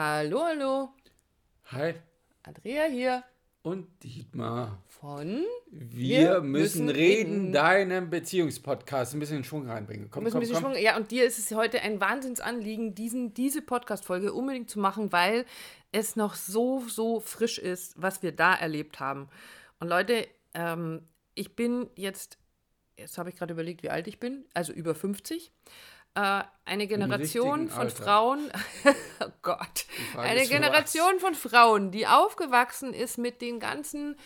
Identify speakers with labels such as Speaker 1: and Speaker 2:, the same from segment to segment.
Speaker 1: Hallo, hallo.
Speaker 2: Hi.
Speaker 1: Andrea hier
Speaker 2: Und Dietmar.
Speaker 1: von.
Speaker 2: Wir, müssen, reden, deinem Beziehungspodcast ein bisschen Schwung reinbringen. Komm,
Speaker 1: Wir müssen
Speaker 2: komm,
Speaker 1: ein bisschen
Speaker 2: komm.
Speaker 1: Schwung. Ja, und dir ist es heute ein Wahnsinnsanliegen, diesen, diese Podcast-Folge unbedingt zu machen, weil es noch so, so frisch ist, was wir da erlebt haben. Und Leute, ähm, ich bin jetzt, jetzt habe ich gerade überlegt, wie alt ich bin, also über 50. Äh, eine Generation von
Speaker 2: Alter.
Speaker 1: Frauen, oh Gott, eine Generation von Frauen, die aufgewachsen ist mit den ganzen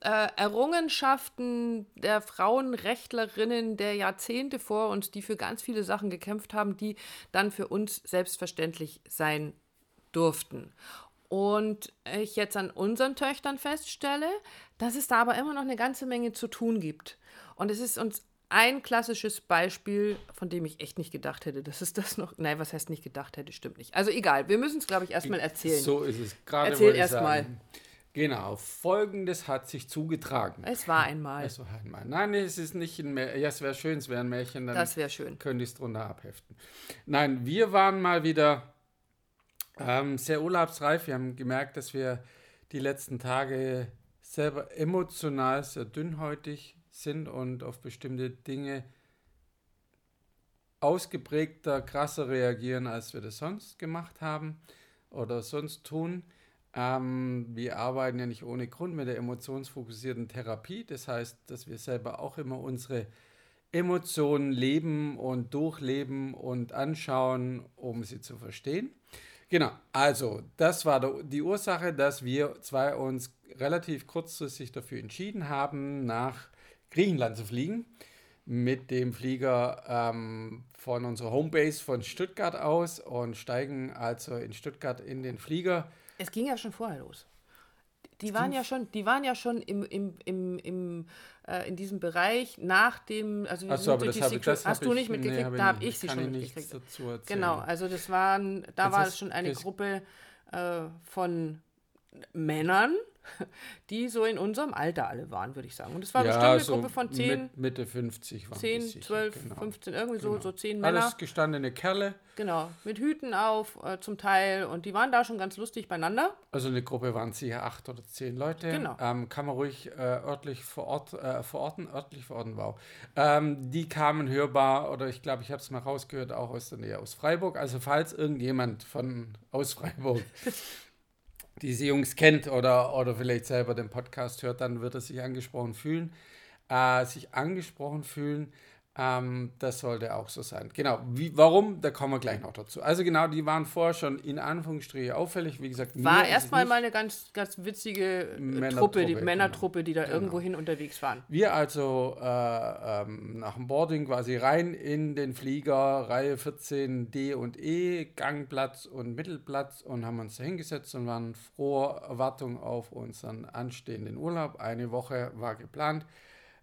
Speaker 1: äh, Errungenschaften der Frauenrechtlerinnen der Jahrzehnte vor uns, die für ganz viele Sachen gekämpft haben, die dann für uns selbstverständlich sein durften. Und ich jetzt an unseren Töchtern feststelle, dass es da aber immer noch eine ganze Menge zu tun gibt. Und es ist uns ein klassisches Beispiel, von dem ich echt nicht gedacht hätte, dass es das noch. Nein, was heißt nicht gedacht hätte, stimmt nicht. Also egal, wir müssen es, glaube ich, erstmal erzählen.
Speaker 2: So ist es gerade.
Speaker 1: Erzähl
Speaker 2: wollte ich
Speaker 1: erst
Speaker 2: sagen.
Speaker 1: mal.
Speaker 2: Genau, folgendes hat sich zugetragen.
Speaker 1: Es war einmal.
Speaker 2: Also einmal. Nein, es ist nicht ein Märchen. Ja, es wäre schön, es wäre ein Märchen, dann
Speaker 1: Das wäre schön.
Speaker 2: könnte ich es drunter abheften. Nein, wir waren mal wieder ähm, sehr urlaubsreif. Wir haben gemerkt, dass wir die letzten Tage selber emotional sehr dünnhäutig sind und auf bestimmte Dinge ausgeprägter, krasser reagieren, als wir das sonst gemacht haben oder sonst tun. Ähm, wir arbeiten ja nicht ohne Grund mit der emotionsfokussierten Therapie. Das heißt, dass wir selber auch immer unsere Emotionen leben und durchleben und anschauen, um sie zu verstehen. Genau, also das war die Ursache, dass wir zwei uns relativ kurzfristig dafür entschieden haben, nach Griechenland zu fliegen. Mit dem Flieger ähm, von unserer Homebase von Stuttgart aus und steigen also in Stuttgart in den Flieger.
Speaker 1: Es ging ja schon vorher los. Die waren ja schon, die waren ja schon im, im, im, im, äh, in diesem Bereich nach dem, also
Speaker 2: Achso,
Speaker 1: sind
Speaker 2: aber das habe das
Speaker 1: hast
Speaker 2: hab
Speaker 1: du
Speaker 2: ich-
Speaker 1: nicht
Speaker 2: nee,
Speaker 1: mitgekriegt,
Speaker 2: habe
Speaker 1: da habe
Speaker 2: nicht.
Speaker 1: ich sie schon mitgekriegt. Genau, also das waren, da
Speaker 2: Das
Speaker 1: war es schon eine Gruppe äh, von Männern, die so in unserem Alter alle waren, würde ich sagen. Und es war bestimmt eine
Speaker 2: so
Speaker 1: Gruppe von 10,
Speaker 2: mit, Mitte 50 waren
Speaker 1: 10
Speaker 2: die sicher,
Speaker 1: 12,
Speaker 2: genau.
Speaker 1: 15, irgendwie so,
Speaker 2: Genau.
Speaker 1: so 10 Männer.
Speaker 2: Alles gestandene Kerle.
Speaker 1: Genau, mit Hüten auf äh, zum Teil und die waren da schon ganz lustig beieinander.
Speaker 2: Also eine Gruppe waren sicher acht oder zehn Leute.
Speaker 1: Genau.
Speaker 2: Ähm, kann man ruhig äh, örtlich verort, äh, verorten, örtlich verorten, wow. Ähm, die kamen hörbar, oder ich glaube, ich habe es mal rausgehört, auch aus der Nähe aus Freiburg. Also falls irgendjemand von aus Freiburg diese Jungs kennt oder, oder vielleicht selber den Podcast hört, dann wird er sich angesprochen fühlen. Äh, sich angesprochen fühlen, ähm, das sollte auch so sein. Genau, wie, warum, da kommen wir gleich noch dazu. Also genau, die waren vorher schon in Anführungsstriche auffällig. Wie gesagt,
Speaker 1: War erstmal mal eine ganz, ganz witzige äh,
Speaker 2: Männertruppe,
Speaker 1: Truppe, die
Speaker 2: genau.
Speaker 1: Männertruppe, die da irgendwohin unterwegs waren.
Speaker 2: Wir also äh, ähm, nach dem Boarding quasi rein in den Flieger, Reihe 14 D und E, Gangplatz und Mittelplatz und haben uns da hingesetzt und waren froher Erwartung auf unseren anstehenden Urlaub. Eine Woche war geplant.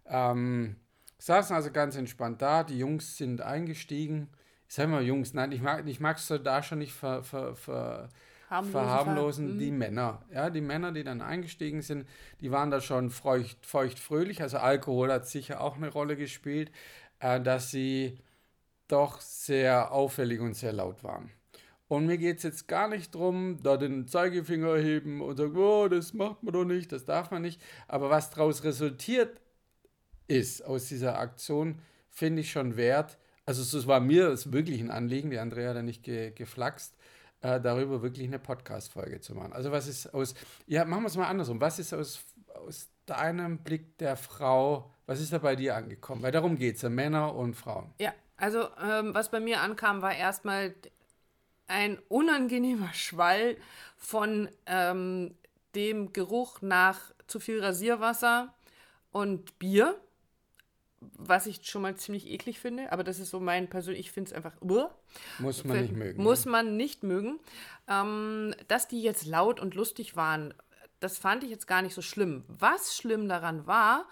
Speaker 2: Ähm, saßen also ganz entspannt da, die Jungs sind eingestiegen. Ich sag mal Jungs, nein, ich mag ich mag's so da schon nicht ver, ver, ver,
Speaker 1: Harmlosen
Speaker 2: verharmlosen.
Speaker 1: Ver-
Speaker 2: Die Männer, ja, die Männer, die dann eingestiegen sind, die waren da schon feucht, feucht fröhlich. Also Alkohol hat sicher auch eine Rolle gespielt, äh, dass sie doch sehr auffällig und sehr laut waren. Und mir geht es jetzt gar nicht darum, da den Zeigefinger heben und sagen, oh, das macht man doch nicht, das darf man nicht. Aber was daraus resultiert ist aus dieser Aktion, finde ich schon wert. Also es war mir es wirklich ein Anliegen, die Andrea ja nicht ge, geflaxt, äh, darüber wirklich eine Podcast-Folge zu machen. Also was ist aus, ja, machen wir es mal andersrum. Was ist aus, aus deinem Blick der Frau, was ist da bei dir angekommen? Weil darum geht es ja, Männer und Frauen.
Speaker 1: Ja, also ähm, was bei mir ankam, war erstmal ein unangenehmer Schwall von ähm, dem Geruch nach zu viel Rasierwasser und Bier, was ich schon mal ziemlich eklig finde, aber das ist so mein persönlich, ich finde es einfach, uah.
Speaker 2: Muss man nicht mögen.
Speaker 1: Muss
Speaker 2: ne?
Speaker 1: man nicht mögen. Ähm, dass die jetzt laut und lustig waren, das fand ich jetzt gar nicht so schlimm. Was schlimm daran war,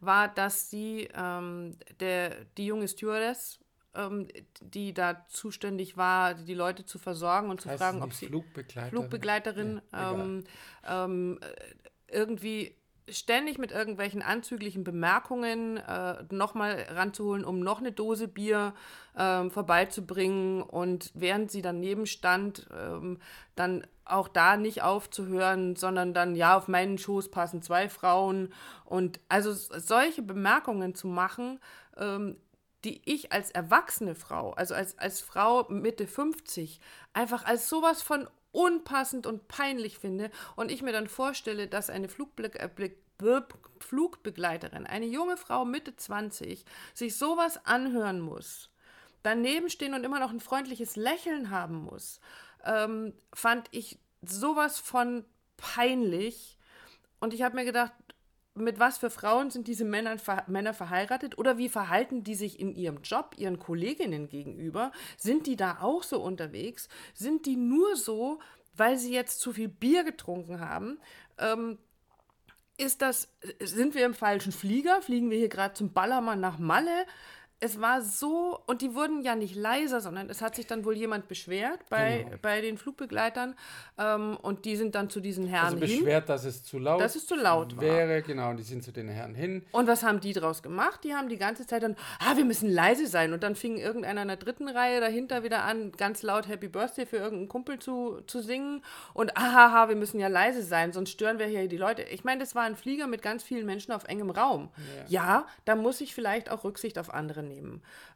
Speaker 1: war, dass die, ähm, der, die junge Stewardess, ähm, die da zuständig war, die Leute zu versorgen und zu
Speaker 2: Heißt
Speaker 1: fragen, ob sie
Speaker 2: Flugbegleiter.
Speaker 1: Flugbegleiterin
Speaker 2: Ja,
Speaker 1: ähm, ähm, äh, irgendwie ständig mit irgendwelchen anzüglichen Bemerkungen äh, nochmal ranzuholen, um noch eine Dose Bier ähm, vorbeizubringen. Und während sie daneben stand, ähm, dann auch da nicht aufzuhören, sondern dann, ja, auf meinen Schoß passen zwei Frauen. Und also solche Bemerkungen zu machen, ähm, die ich als erwachsene Frau, also als, als Frau Mitte 50, einfach als sowas von unpassend und peinlich finde und ich mir dann vorstelle, dass eine Flugblick, äh, Flugbegleiterin, eine junge Frau Mitte 20, sich sowas anhören muss, daneben stehen und immer noch ein freundliches Lächeln haben muss, ähm, fand ich sowas von peinlich. Und ich habe mir gedacht, mit was für Frauen sind diese Männer, Männer verheiratet oder wie verhalten die sich in ihrem Job ihren Kolleginnen gegenüber? Sind die da auch so unterwegs? Sind die nur so, weil sie jetzt zu viel Bier getrunken haben? Ähm, ist das, sind wir im falschen Flieger? Fliegen wir hier gerade zum Ballermann nach Malle? Es war so, und die wurden ja nicht leiser, sondern es hat sich dann wohl jemand beschwert bei, genau. bei den Flugbegleitern ähm, und die sind dann zu diesen Herren also
Speaker 2: beschwert, hin. dass es zu laut,
Speaker 1: dass es zu laut
Speaker 2: wäre, war. genau, und die sind zu den Herren hin.
Speaker 1: Und was haben die draus gemacht? Die haben die ganze Zeit dann, ah, wir müssen leise sein und dann fing irgendeiner in der dritten Reihe dahinter wieder an, ganz laut Happy Birthday für irgendeinen Kumpel zu, zu singen und ahaha, wir müssen ja leise sein, sonst stören wir hier die Leute. Ich meine, das war ein Flieger mit ganz vielen Menschen auf engem Raum. Ja, ja da muss ich vielleicht auch Rücksicht auf andere nehmen.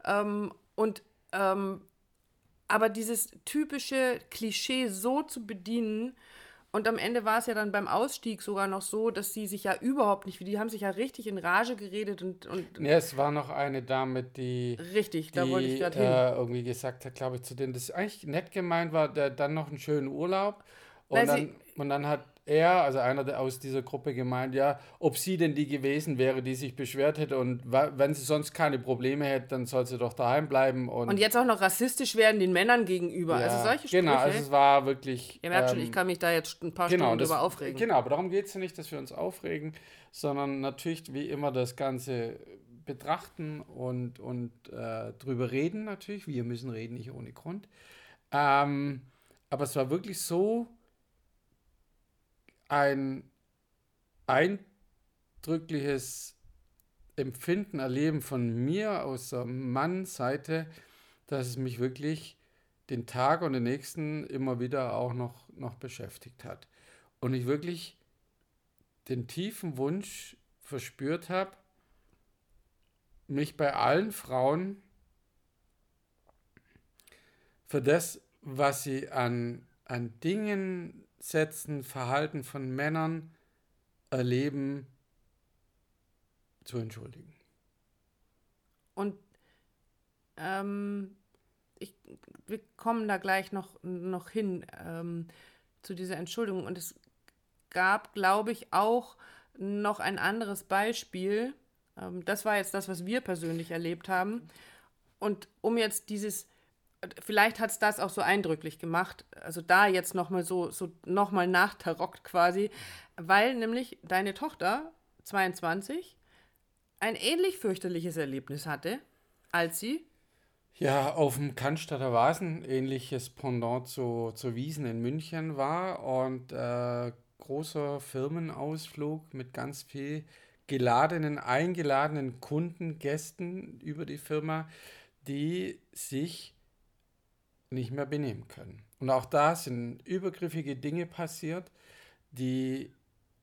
Speaker 1: Ähm, und ähm, aber dieses typische Klischee so zu bedienen, und am Ende war es ja dann beim Ausstieg sogar noch so, dass sie sich ja überhaupt nicht, die haben sich ja richtig in Rage geredet und. und
Speaker 2: ja, es war noch eine Dame, die.
Speaker 1: Richtig, da wollte ich
Speaker 2: gerade hin. Äh, irgendwie gesagt hat, glaube ich, zu denen, das eigentlich nett gemeint war, der, dann noch einen schönen Urlaub. Und, Na, dann, und dann hat er, also einer aus dieser Gruppe, gemeint, ja, ob sie denn die gewesen wäre, die sich beschwert hätte und wenn sie sonst keine Probleme hätte, dann soll sie doch daheim bleiben. Und,
Speaker 1: und jetzt auch noch rassistisch werden den Männern gegenüber. Also
Speaker 2: ja,
Speaker 1: also solche
Speaker 2: Sprüche. Genau, also es war wirklich.
Speaker 1: Ihr merkt ähm, schon, ich kann mich da jetzt ein paar genau, Stunden das, drüber aufregen.
Speaker 2: Genau, aber darum geht es ja nicht, dass wir uns aufregen, sondern natürlich wie immer das Ganze betrachten und, und äh, drüber reden natürlich. Wir müssen reden, nicht ohne Grund. Ähm, aber es war wirklich so ein eindrückliches Empfinden, Erleben von mir aus der Mannseite, dass es mich wirklich den Tag und den nächsten immer wieder auch noch, noch beschäftigt hat. Und ich wirklich den tiefen Wunsch verspürt habe, mich bei allen Frauen für das, was sie an, an Dingen Setzen, Verhalten von Männern erleben, zu entschuldigen.
Speaker 1: Und ähm, ich, wir kommen da gleich noch, noch hin ähm, zu dieser Entschuldigung. Und es gab, glaube ich, auch noch ein anderes Beispiel. Ähm, das war jetzt das, was wir persönlich erlebt haben. Und um jetzt dieses vielleicht hat es das auch so eindrücklich gemacht, also da jetzt nochmal so, so nochmal nachtarockt quasi, weil nämlich deine Tochter, 22, ein ähnlich fürchterliches Erlebnis hatte, als sie
Speaker 2: ja, auf dem Cannstatter Vasen, ähnliches Pendant zu, zu Wiesen in München war und äh, großer Firmenausflug mit ganz viel geladenen, eingeladenen Kunden, Gästen über die Firma, die sich nicht mehr benehmen können. Und auch da sind übergriffige Dinge passiert, die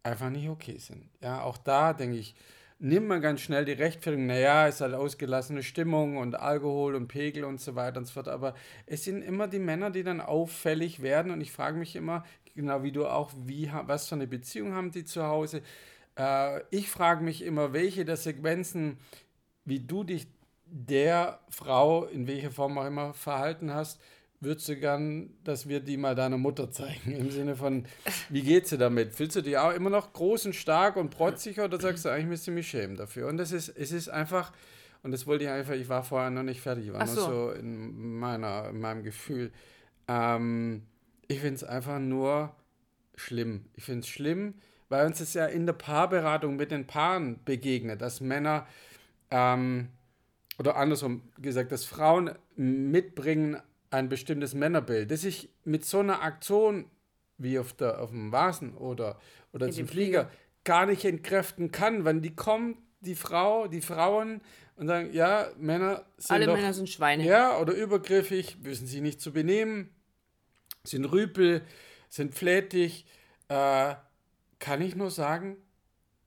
Speaker 2: einfach nicht okay sind. Ja, auch da denke ich, nimmt man ganz schnell die Rechtfertigung, naja, es ist halt ausgelassene Stimmung und Alkohol und Pegel und so weiter und so fort. Aber es sind immer die Männer, die dann auffällig werden. Und ich frage mich immer, genau wie du auch, wie, was für eine Beziehung haben die zu Hause? Äh, ich frage mich immer, welche der Sequenzen, wie du dich der Frau, in welcher Form auch immer, verhalten hast, würdest du gern, dass wir die mal deiner Mutter zeigen? Im Sinne von, wie geht's dir damit? Fühlst du dich auch immer noch groß und stark und protzig oder sagst du, eigentlich müsste ich mich schämen dafür? Und das ist, es ist einfach, und das wollte ich einfach, ich war vorher noch nicht fertig, ich war so. nur so in, meiner, in meinem Gefühl. Ähm, ich finde es einfach nur schlimm. Ich finde es schlimm, weil uns es ja in der Paarberatung mit den Paaren begegnet, dass Männer, ähm, oder andersrum gesagt, dass Frauen mitbringen ein bestimmtes Männerbild, das sich mit so einer Aktion wie auf, der, auf dem Vasen oder, oder zum Flieger, Flieger, gar nicht entkräften kann, wenn die kommen, die Frau, die Frauen und sagen, ja, Männer
Speaker 1: sind Alle doch, Männer sind Schweine.
Speaker 2: Ja, oder übergriffig, wissen sich nicht zu benehmen, sind Rüpel, sind flätig, äh, kann ich nur sagen,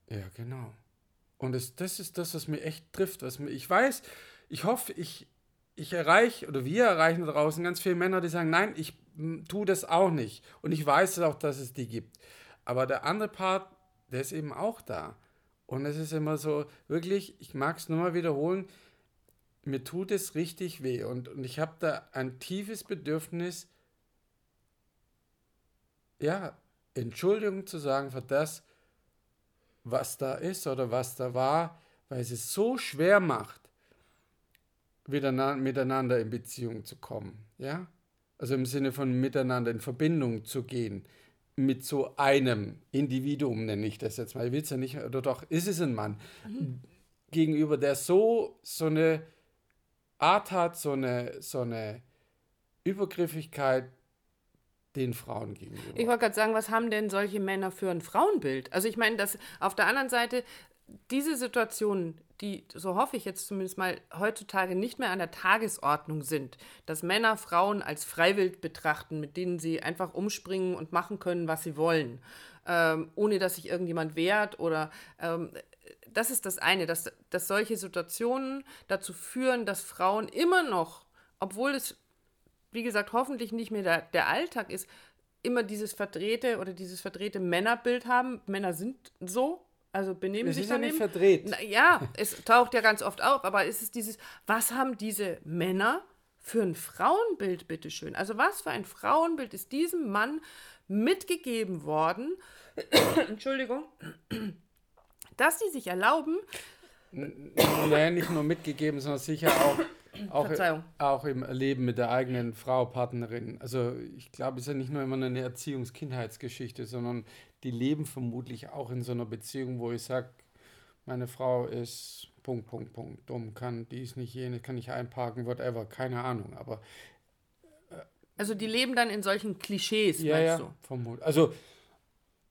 Speaker 2: ja, genau. Und das, das ist das, was mir echt trifft. Was mir, ich weiß, ich hoffe, ich, ich erreiche oder wir erreichen draußen ganz viele Männer, die sagen, nein, ich tue das auch nicht. Und ich weiß auch, dass es die gibt. Aber der andere Part, der ist eben auch da. Und es ist immer so, wirklich, ich mag es nur mal wiederholen, mir tut es richtig weh. Und, und ich habe da ein tiefes Bedürfnis, ja, Entschuldigung zu sagen für das, was da ist oder was da war, weil es es so schwer macht, miteinander in Beziehung zu kommen. Ja? Also im Sinne von miteinander in Verbindung zu gehen. Mit so einem Individuum, nenne ich das jetzt mal. Ich will es ja nicht, oder doch, ist es ein Mann. Mhm. Gegenüber, der so, so eine Art hat, so eine, so eine Übergriffigkeit, den Frauen gegenüber.
Speaker 1: Ich wollte gerade sagen, was haben denn solche Männer für ein Frauenbild? Also ich meine, dass auf der anderen Seite diese Situationen, die, so hoffe ich jetzt zumindest mal, heutzutage nicht mehr an der Tagesordnung sind, dass Männer Frauen als Freiwild betrachten, mit denen sie einfach umspringen und machen können, was sie wollen, ähm, ohne dass sich irgendjemand wehrt oder ähm, das ist das eine, dass, dass solche Situationen dazu führen, dass Frauen immer noch, obwohl es wie gesagt, hoffentlich nicht mehr der, der Alltag ist, immer dieses verdrehte oder dieses verdrehte Männerbild haben. Männer sind so, also benehmen
Speaker 2: es
Speaker 1: sich
Speaker 2: ist ja nicht verdreht.
Speaker 1: Na, ja, es taucht ja ganz oft auf, aber ist es dieses, was haben diese Männer für ein Frauenbild, bitteschön? Also was für ein Frauenbild ist diesem Mann mitgegeben worden, Entschuldigung, dass sie sich erlauben,
Speaker 2: naja, nicht nur mitgegeben, sondern sicher auch auch, auch im Leben mit der eigenen Frau, Partnerin. Also ich glaube, es ist ja nicht nur immer eine Erziehungs-Kindheitsgeschichte, sondern die leben vermutlich auch in so einer Beziehung, wo ich sage, meine Frau ist Punkt, Punkt, Punkt, dumm, kann dies nicht, jenes, kann nicht einparken, whatever, keine Ahnung, aber...
Speaker 1: Äh, also die leben dann in solchen Klischees,
Speaker 2: ja, meinst ja, du? vermutlich. Also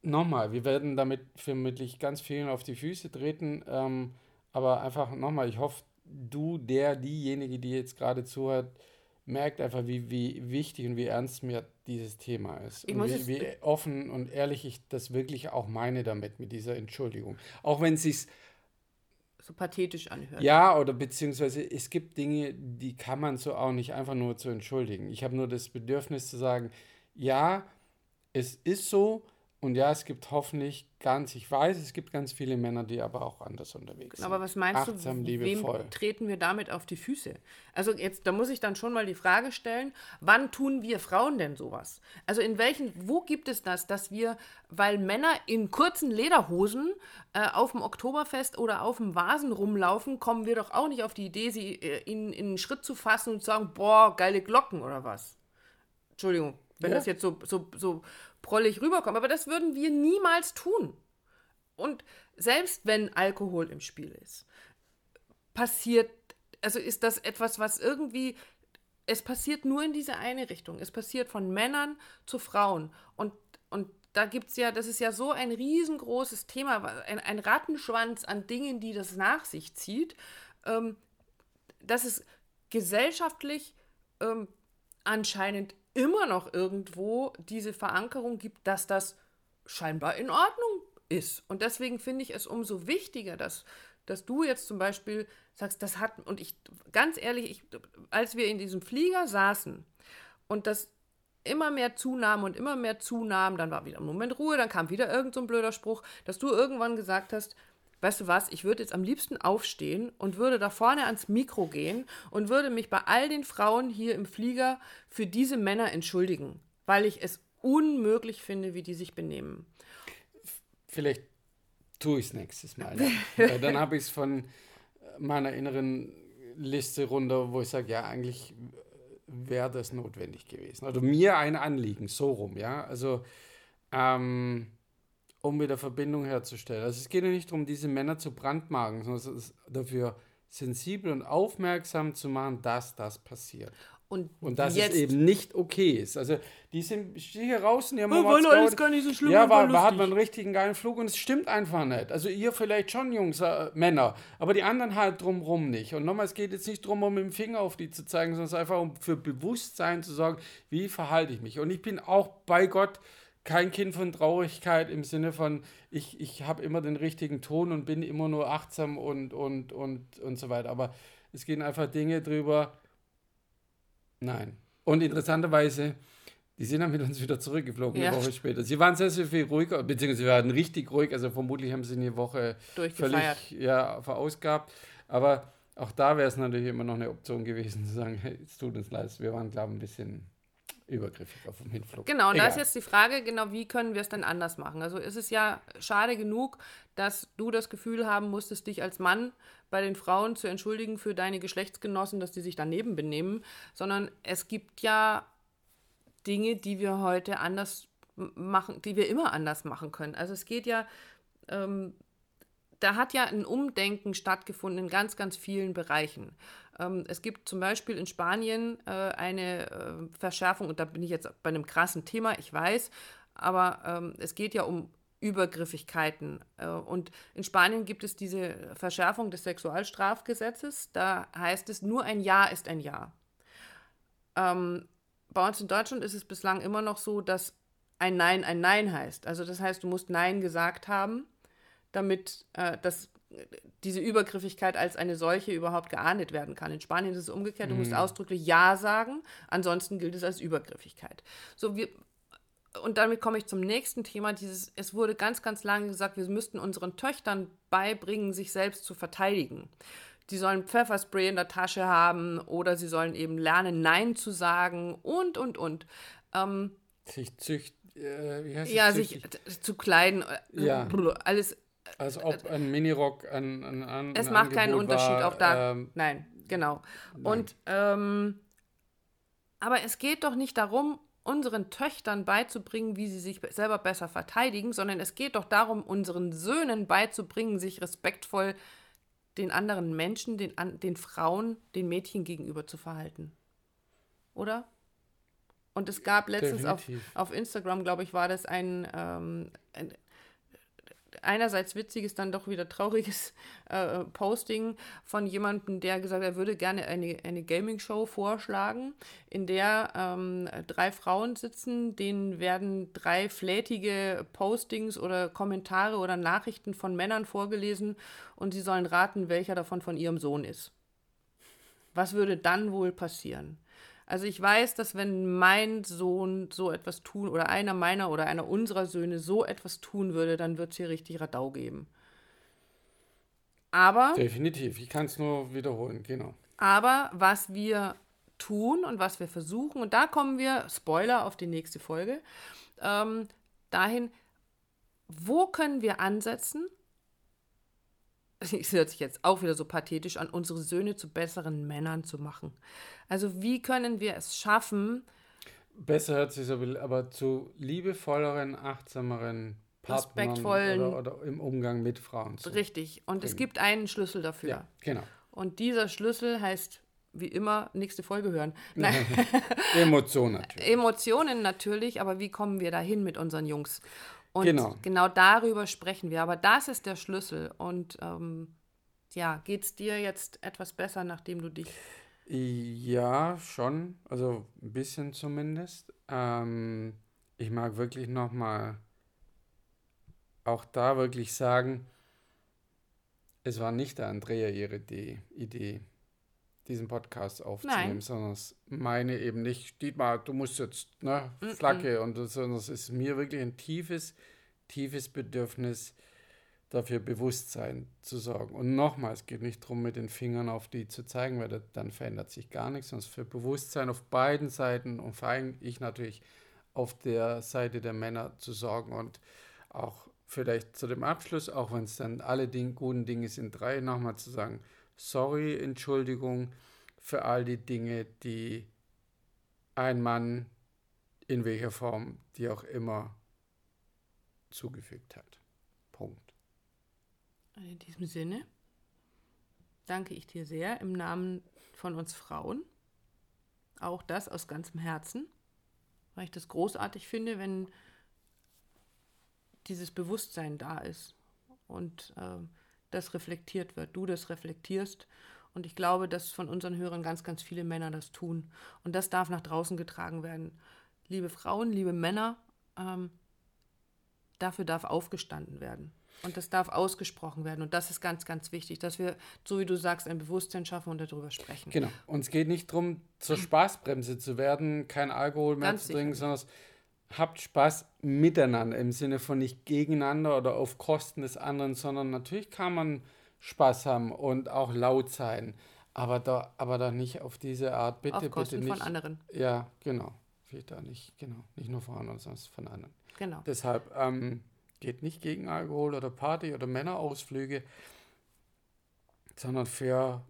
Speaker 2: nochmal, wir werden damit vermutlich ganz vielen auf die Füße treten, ähm, aber einfach nochmal, ich hoffe, du, der, diejenige, die jetzt gerade zuhört, merkt einfach, wie, wie wichtig und wie ernst mir dieses Thema ist. und wie, wie, offen und ehrlich ich das wirklich auch meine damit, mit dieser Entschuldigung. Auch wenn es sich
Speaker 1: so pathetisch anhört.
Speaker 2: Ja, oder beziehungsweise es gibt Dinge, die kann man so auch nicht einfach nur zu entschuldigen. Ich habe nur das Bedürfnis zu sagen, ja, es ist so, und ja, es gibt hoffentlich ganz, ich weiß, es gibt ganz viele Männer, die aber auch anders unterwegs
Speaker 1: sind. Aber was meinst Achtsam, du, liebevoll. wem treten wir damit auf die Füße? Also jetzt, da muss ich dann schon mal die Frage stellen, wann tun wir Frauen denn sowas? Also in welchen, wo gibt es das, dass wir, weil Männer in kurzen Lederhosen äh, auf dem Oktoberfest oder auf dem Vasen rumlaufen, kommen wir doch auch nicht auf die Idee, sie äh, in, in einen Schritt zu fassen und zu sagen, boah, geile Glocken oder was? Entschuldigung, wenn ja. das jetzt so, so, so prollig rüberkommen. Aber das würden wir niemals tun. Und selbst wenn Alkohol im Spiel ist, passiert, also ist das etwas, was irgendwie, es passiert nur in diese eine Richtung. Es passiert von Männern zu Frauen. Und, und da gibt es ja, das ist ja so ein riesengroßes Thema, ein, ein Rattenschwanz an Dingen, die das nach sich zieht, ähm, dass es gesellschaftlich ähm, anscheinend immer noch irgendwo diese Verankerung gibt, dass das scheinbar in Ordnung ist. Und deswegen finde ich es umso wichtiger, dass, dass du jetzt zum Beispiel sagst, das hat, und ich, ganz ehrlich, ich, als wir in diesem Flieger saßen und das immer mehr zunahm und immer mehr zunahm, dann war wieder ein Moment Ruhe, dann kam wieder irgend so blöder Spruch, dass du irgendwann gesagt hast, weißt du was, ich würde jetzt am liebsten aufstehen und würde da vorne ans Mikro gehen und würde mich bei all den Frauen hier im Flieger für diese Männer entschuldigen, weil ich es unmöglich finde, wie die sich benehmen.
Speaker 2: Vielleicht tue ich es nächstes Mal. Dann, dann habe ich es von meiner inneren Liste runter, wo ich sage, ja, eigentlich wäre das notwendig gewesen. Oder mir ein Anliegen, so rum, ja. Also, ähm, um wieder Verbindung herzustellen. Also es geht ja nicht darum, diese Männer zu brandmarken, sondern es ist dafür sensibel und aufmerksam zu machen, dass das passiert.
Speaker 1: Und,
Speaker 2: Und dass
Speaker 1: jetzt,
Speaker 2: es eben nicht okay ist. Also die sind hier raus und die haben
Speaker 1: Oh, war alles gar nicht so schlimm
Speaker 2: Ja,
Speaker 1: war
Speaker 2: war, hat man einen richtigen geilen Flug und es stimmt einfach nicht. Also ihr vielleicht schon, Jungs, äh, Männer, aber die anderen halt drumrum nicht. Und nochmal, es geht jetzt nicht darum, um mit dem Finger auf die zu zeigen, sondern es ist einfach um für Bewusstsein zu sorgen, wie verhalte ich mich. Und ich bin auch bei Gott kein Kind von Traurigkeit im Sinne von, ich, ich habe immer den richtigen Ton und bin immer nur achtsam und, und, und, und so weiter. Aber es gehen einfach Dinge drüber. Nein. Und interessanterweise, die sind dann mit uns wieder zurückgeflogen
Speaker 1: Ja.
Speaker 2: eine Woche später. Sie waren sehr, sehr viel ruhiger, beziehungsweise sie waren richtig ruhig. Also vermutlich haben sie eine Woche völlig ja, verausgabt. Aber auch da wäre es natürlich immer noch eine Option gewesen zu sagen, hey, es tut uns leid, wir waren, glaube ich, ein bisschen übergriffig auf dem Hinflug.
Speaker 1: Genau, und da ist
Speaker 2: Egal.
Speaker 1: jetzt die Frage, genau, wie können wir es denn anders machen? Also ist es ja schade genug, dass du das Gefühl haben musstest, dich als Mann bei den Frauen zu entschuldigen für deine Geschlechtsgenossen, dass die sich daneben benehmen, sondern es gibt ja Dinge, die wir heute anders machen, die wir immer anders machen können. Also es geht ja, ähm, da hat ja ein Umdenken stattgefunden in ganz, ganz vielen Bereichen. Ähm, es gibt zum Beispiel in Spanien äh, eine äh, Verschärfung, und da bin ich jetzt bei einem krassen Thema, ich weiß, aber ähm, es geht ja um Übergriffigkeiten. Äh, und in Spanien gibt es diese Verschärfung des Sexualstrafgesetzes. Da heißt es, nur ein Ja ist ein Ja. Ähm, bei uns in Deutschland ist es bislang immer noch so, dass ein Nein ein Nein heißt. Also das heißt, du musst Nein gesagt haben, damit äh, das, diese Übergriffigkeit als eine solche überhaupt geahndet werden kann. In Spanien ist es umgekehrt, du musst ausdrücklich Ja sagen, ansonsten gilt es als Übergriffigkeit. So, wir, und damit komme ich zum nächsten Thema. Dieses, es wurde ganz, ganz lange gesagt, wir müssten unseren Töchtern beibringen, sich selbst zu verteidigen. Die sollen Pfefferspray in der Tasche haben oder sie sollen eben lernen, Nein zu sagen und, und, und. Ähm,
Speaker 2: Sich zücht, äh, heißt es?
Speaker 1: ja, sich zu kleiden. äh,
Speaker 2: Ja.
Speaker 1: Alles.
Speaker 2: Als ob ein Minirock ein, ein, ein
Speaker 1: Es macht keinen
Speaker 2: Angebot
Speaker 1: Unterschied,
Speaker 2: war,
Speaker 1: auch da.
Speaker 2: Ähm,
Speaker 1: Nein, genau. Und, ähm, aber es geht doch nicht darum, unseren Töchtern beizubringen, wie sie sich be- selber besser verteidigen, sondern es geht doch darum, unseren Söhnen beizubringen, sich respektvoll den anderen Menschen, den, den Frauen, den Mädchen gegenüber zu verhalten. Oder? Und es gab letztens auf, auf Instagram, glaube ich, war das ein, ähm, ein einerseits witziges, dann doch wieder trauriges äh, Posting von jemandem, der gesagt hat, er würde gerne eine, eine Gaming-Show vorschlagen, in der ähm, drei Frauen sitzen, denen werden drei flätige Postings oder Kommentare oder Nachrichten von Männern vorgelesen und sie sollen raten, welcher davon von ihrem Sohn ist. Was würde dann wohl passieren? Also ich weiß, dass wenn mein Sohn so etwas tun oder einer meiner oder einer unserer Söhne so etwas tun würde, dann wird es hier richtig Radau geben. Aber,
Speaker 2: Definitiv. Ich kann es nur wiederholen, genau.
Speaker 1: aber was wir tun und was wir versuchen, und da kommen wir, Spoiler auf die nächste Folge, ähm, dahin, wo können wir ansetzen? Es hört sich jetzt auch wieder so pathetisch an, unsere Söhne zu besseren Männern zu machen. Also wie können wir es schaffen,
Speaker 2: Besser hört sich so, aber zu liebevolleren, achtsameren Partnern
Speaker 1: Respektvollen-
Speaker 2: oder, oder im Umgang mit Frauen zu.
Speaker 1: richtig, und es
Speaker 2: bringen.
Speaker 1: gibt einen Schlüssel dafür.
Speaker 2: Ja, genau.
Speaker 1: Und dieser Schlüssel heißt, wie immer, nächste Folge hören. Nein,
Speaker 2: Emotion natürlich.
Speaker 1: Emotionen natürlich, aber wie kommen wir dahin mit unseren Jungs? Und
Speaker 2: Genau.
Speaker 1: genau darüber sprechen wir. Aber das ist der Schlüssel. Und ähm, ja, geht es dir jetzt etwas besser, nachdem du dich.
Speaker 2: Ja, schon. Also ein bisschen zumindest. Ähm, ich mag wirklich nochmal auch da wirklich sagen, es war nicht der Andrea ihre Idee, Idee diesen Podcast aufzunehmen,
Speaker 1: Nein.
Speaker 2: sondern es meine eben nicht, Dietmar, du musst jetzt, ne, Flagge, und sondern es ist mir wirklich ein tiefes, tiefes Bedürfnis, dafür Bewusstsein zu sorgen. Und nochmal, es geht nicht darum, mit den Fingern auf die zu zeigen, weil da- dann verändert sich gar nichts, sondern es ist für Bewusstsein auf beiden Seiten und vor allem ich natürlich auf der Seite der Männer zu sorgen und auch vielleicht zu dem Abschluss, auch wenn es dann alle Ding, guten Dinge sind, drei nochmal zu sagen, sorry, Entschuldigung für all die Dinge, die ein Mann in welcher Form die auch immer zugefügt hat. Punkt.
Speaker 1: In diesem Sinne danke ich dir sehr im Namen von uns Frauen. auch das aus ganzem Herzen, weil ich das großartig finde, wenn dieses Bewusstsein da ist und äh, das reflektiert wird, du das reflektierst. Und ich glaube, dass von unseren Hörern ganz, ganz viele Männer das tun. Und das darf nach draußen getragen werden. Liebe Frauen, liebe Männer, ähm, dafür darf aufgestanden werden. Und das darf ausgesprochen werden. Und das ist ganz, ganz wichtig, dass wir, so wie du sagst, ein Bewusstsein schaffen und darüber sprechen.
Speaker 2: Genau. Und es geht nicht darum, zur Spaßbremse zu werden, kein Alkohol mehr ganz zu trinken, sondern habt Spaß miteinander im Sinne von nicht gegeneinander oder auf Kosten des anderen, sondern natürlich kann man Spaß haben und auch laut sein, aber da, aber da nicht auf diese Art, bitte, auf Kosten bitte nicht.
Speaker 1: von anderen.
Speaker 2: Ja, genau. Fehlt da nicht, genau. Nicht nur von anderen, sondern von anderen.
Speaker 1: Genau.
Speaker 2: Deshalb ähm, geht nicht gegen Alkohol oder Party oder Männerausflüge, sondern für,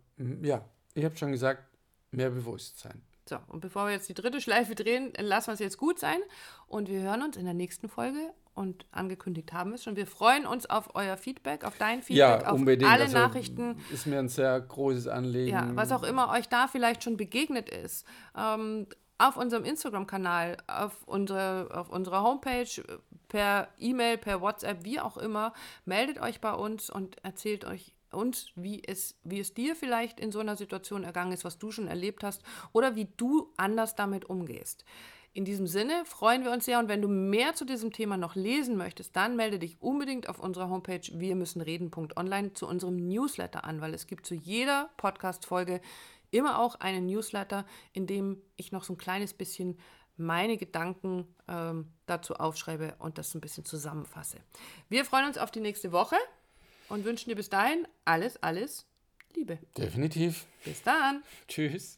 Speaker 2: ja, ich habe schon gesagt, mehr Bewusstsein.
Speaker 1: So, und bevor wir jetzt die dritte Schleife drehen, lassen wir es jetzt gut sein. Und wir hören uns in der nächsten Folge. Und angekündigt haben wir es schon. Wir freuen uns auf euer Feedback, auf dein Feedback,
Speaker 2: ja,
Speaker 1: auf
Speaker 2: unbedingt.
Speaker 1: alle
Speaker 2: also
Speaker 1: Nachrichten.
Speaker 2: Ist mir ein sehr großes Anliegen.
Speaker 1: Ja, was auch immer euch da vielleicht schon begegnet ist. Ähm, auf unserem Instagram-Kanal, auf, unsere, auf unserer Homepage, per E-Mail, per WhatsApp, wie auch immer. Meldet euch bei uns und erzählt euch uns, wie es, wie es dir vielleicht in so einer Situation ergangen ist, was du schon erlebt hast oder wie du anders damit umgehst. In diesem Sinne freuen wir uns sehr und wenn du mehr zu diesem Thema noch lesen möchtest, dann melde dich unbedingt auf unserer Homepage wir müssen reden.online zu unserem Newsletter an, weil es gibt zu jeder Podcast-Folge immer auch einen Newsletter, in dem ich noch so ein kleines bisschen meine Gedanken ähm, dazu aufschreibe und das ein bisschen zusammenfasse. Wir freuen uns auf die nächste Woche und wünschen dir bis dahin alles, alles Liebe.
Speaker 2: Definitiv.
Speaker 1: Bis dann.
Speaker 2: Tschüss.